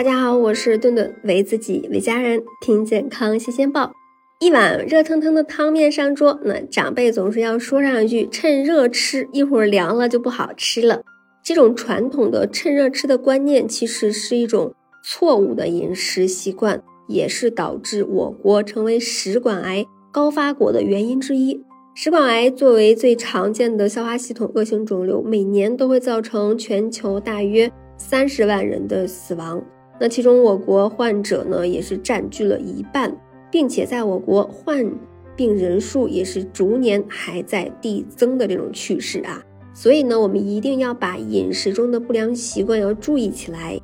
大家好，我是顿顿，为自己，为家人，听健康新鲜报。一碗热腾腾的汤面上桌，那长辈总是要说上一句“趁热吃”，一会儿凉了就不好吃了。这种传统的趁热吃的观念，其实是一种错误的饮食习惯，也是导致我国成为食管癌高发国的原因之一。食管癌作为最常见的消化系统恶性肿瘤，每年都会造成全球大约三十万人的死亡。那其中，我国患者呢也是占据了一半，并且在我国患病人数也是逐年还在递增的这种趋势啊。所以呢，我们一定要把饮食中的不良习惯要注意起来。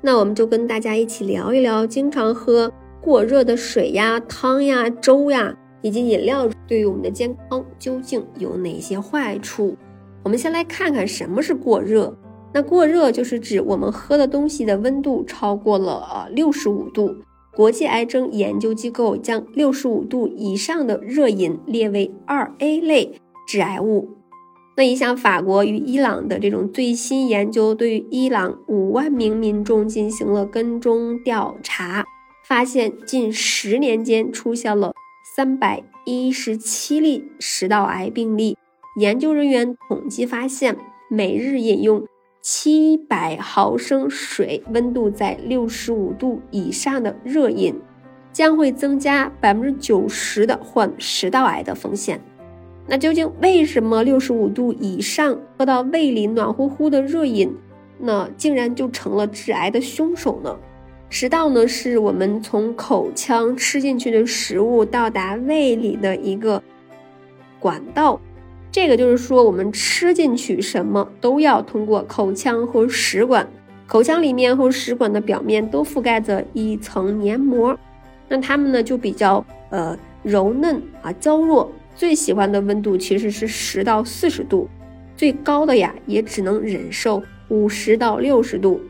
那我们就跟大家一起聊一聊，经常喝过热的水呀、汤呀、粥呀以及饮料对于我们的健康究竟有哪些坏处？我们先来看看什么是过热。那过热就是指我们喝的东西的温度超过了呃六十五度。国际癌症研究机构将六十五度以上的热饮列为二 A 类致癌物。那一项法国与伊朗的这种最新研究，对于伊朗五万名民众进行了跟踪调查，发现近十年间出现了三百一十七例食道癌病例。研究人员统计发现，每日饮用。七百毫升水，温度在六十五度以上的热饮，将会增加百分之九十的患食道癌的风险。那究竟为什么六十五度以上喝到胃里暖乎乎的热饮，那竟然就成了致癌的凶手呢？食道呢，是我们从口腔吃进去的食物到达胃里的一个管道。这个就是说，我们吃进去什么都要通过口腔和食管，口腔里面和食管的表面都覆盖着一层黏膜，那它们呢就比较呃柔嫩啊娇弱，最喜欢的温度其实是十到四十度，最高的呀也只能忍受五十到六十度，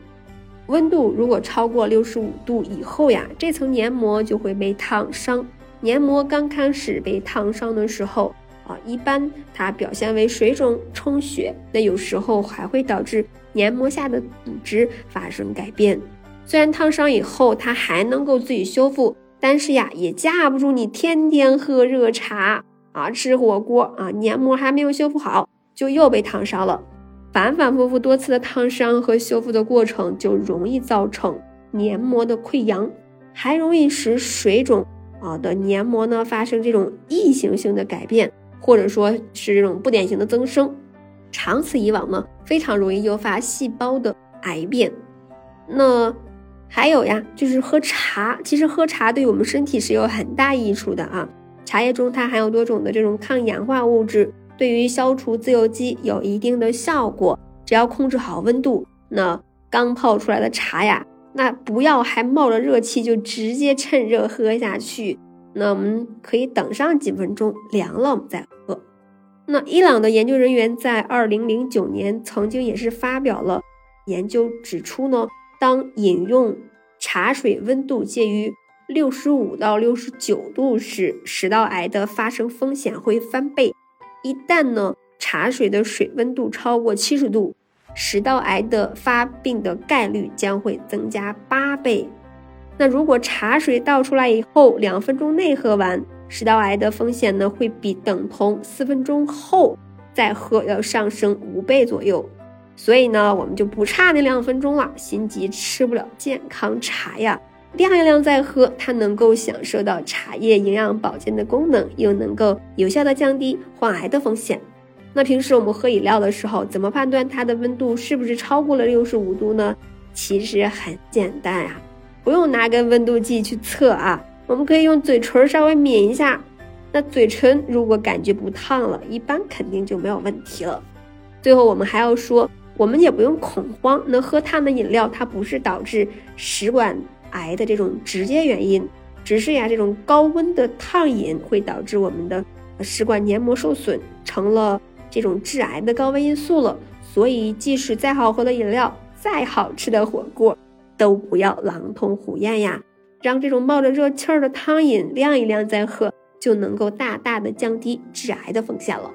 温度如果超过六十五度以后呀，这层黏膜就会被烫伤。黏膜刚开始被烫伤的时候。啊，一般它表现为水肿、充血，那有时候还会导致黏膜下的组织发生改变。虽然烫伤以后它还能够自己修复，但是呀，也架不住你天天喝热茶啊、吃火锅啊，黏膜还没有修复好，就又被烫伤了。反反复复多次的烫伤和修复的过程，就容易造成黏膜的溃疡，还容易使水肿啊的黏膜呢发生这种异形性的改变。或者说是这种不典型的增生，长此以往呢，非常容易诱发细胞的癌变。那还有呀，就是喝茶，其实喝茶对我们身体是有很大益处的啊。茶叶中它含有多种的这种抗氧化物质，对于消除自由基有一定的效果。只要控制好温度，那刚泡出来的茶呀，那不要还冒着热气就直接趁热喝下去。那我们可以等上几分钟，凉了我们再喝。那伊朗的研究人员在二零零九年曾经也是发表了研究，指出呢，当饮用茶水温度介于六十五到六十九度时，食道癌的发生风险会翻倍；一旦呢茶水的水温度超过七十度，食道癌的发病的概率将会增加八倍。那如果茶水倒出来以后两分钟内喝完，食道癌的风险呢会比等同四分钟后再喝要上升五倍左右。所以呢，我们就不差那两分钟了，心急吃不了健康茶呀，晾一晾再喝，它能够享受到茶叶营养保健的功能，又能够有效的降低患癌的风险。那平时我们喝饮料的时候，怎么判断它的温度是不是超过了六十五度呢？其实很简单啊。不用拿根温度计去测啊，我们可以用嘴唇稍微抿一下。那嘴唇如果感觉不烫了，一般肯定就没有问题了。最后我们还要说，我们也不用恐慌。那喝烫的饮料，它不是导致食管癌的这种直接原因，只是呀，这种高温的烫饮会导致我们的食管黏膜受损，成了这种致癌的高危因素了。所以，即使再好喝的饮料，再好吃的火锅。都不要狼吞虎咽呀，让这种冒着热气儿的汤饮晾一晾再喝，就能够大大的降低致癌的风险了。